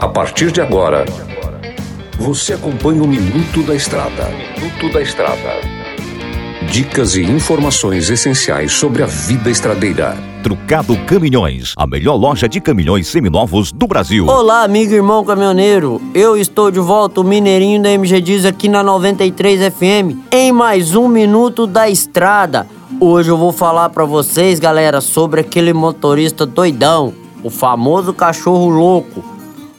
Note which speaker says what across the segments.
Speaker 1: A partir de agora, você acompanha o Minuto da Estrada. Minuto da Estrada. Dicas e informações essenciais sobre a vida estradeira.
Speaker 2: Trucado Caminhões, a melhor loja de caminhões seminovos do Brasil.
Speaker 3: Olá, amigo e irmão caminhoneiro. Eu estou de volta, o Mineirinho da MG Diz aqui na 93 FM, em mais um Minuto da Estrada. Hoje eu vou falar para vocês, galera, sobre aquele motorista doidão, o famoso cachorro louco.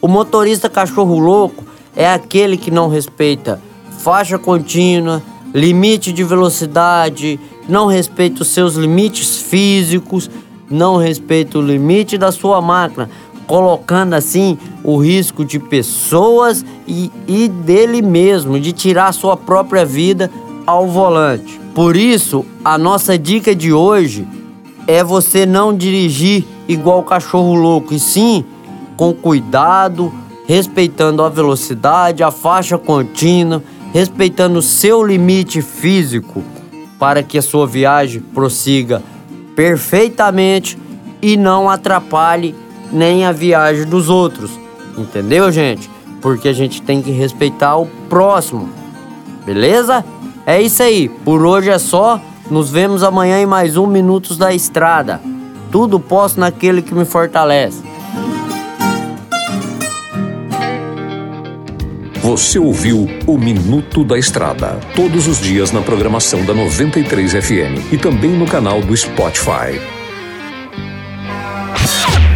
Speaker 3: O motorista cachorro louco é aquele que não respeita faixa contínua, limite de velocidade, não respeita os seus limites físicos, não respeita o limite da sua máquina, colocando assim o risco de pessoas e, e dele mesmo, de tirar sua própria vida ao volante. Por isso, a nossa dica de hoje é você não dirigir igual cachorro louco, e sim com cuidado, respeitando a velocidade, a faixa contínua, respeitando o seu limite físico para que a sua viagem prossiga perfeitamente e não atrapalhe nem a viagem dos outros. Entendeu, gente? Porque a gente tem que respeitar o próximo. Beleza? É isso aí. Por hoje é só. Nos vemos amanhã em mais um Minutos da Estrada. Tudo posso naquele que me fortalece.
Speaker 1: Você ouviu o Minuto da Estrada, todos os dias na programação da 93 FM e também no canal do Spotify.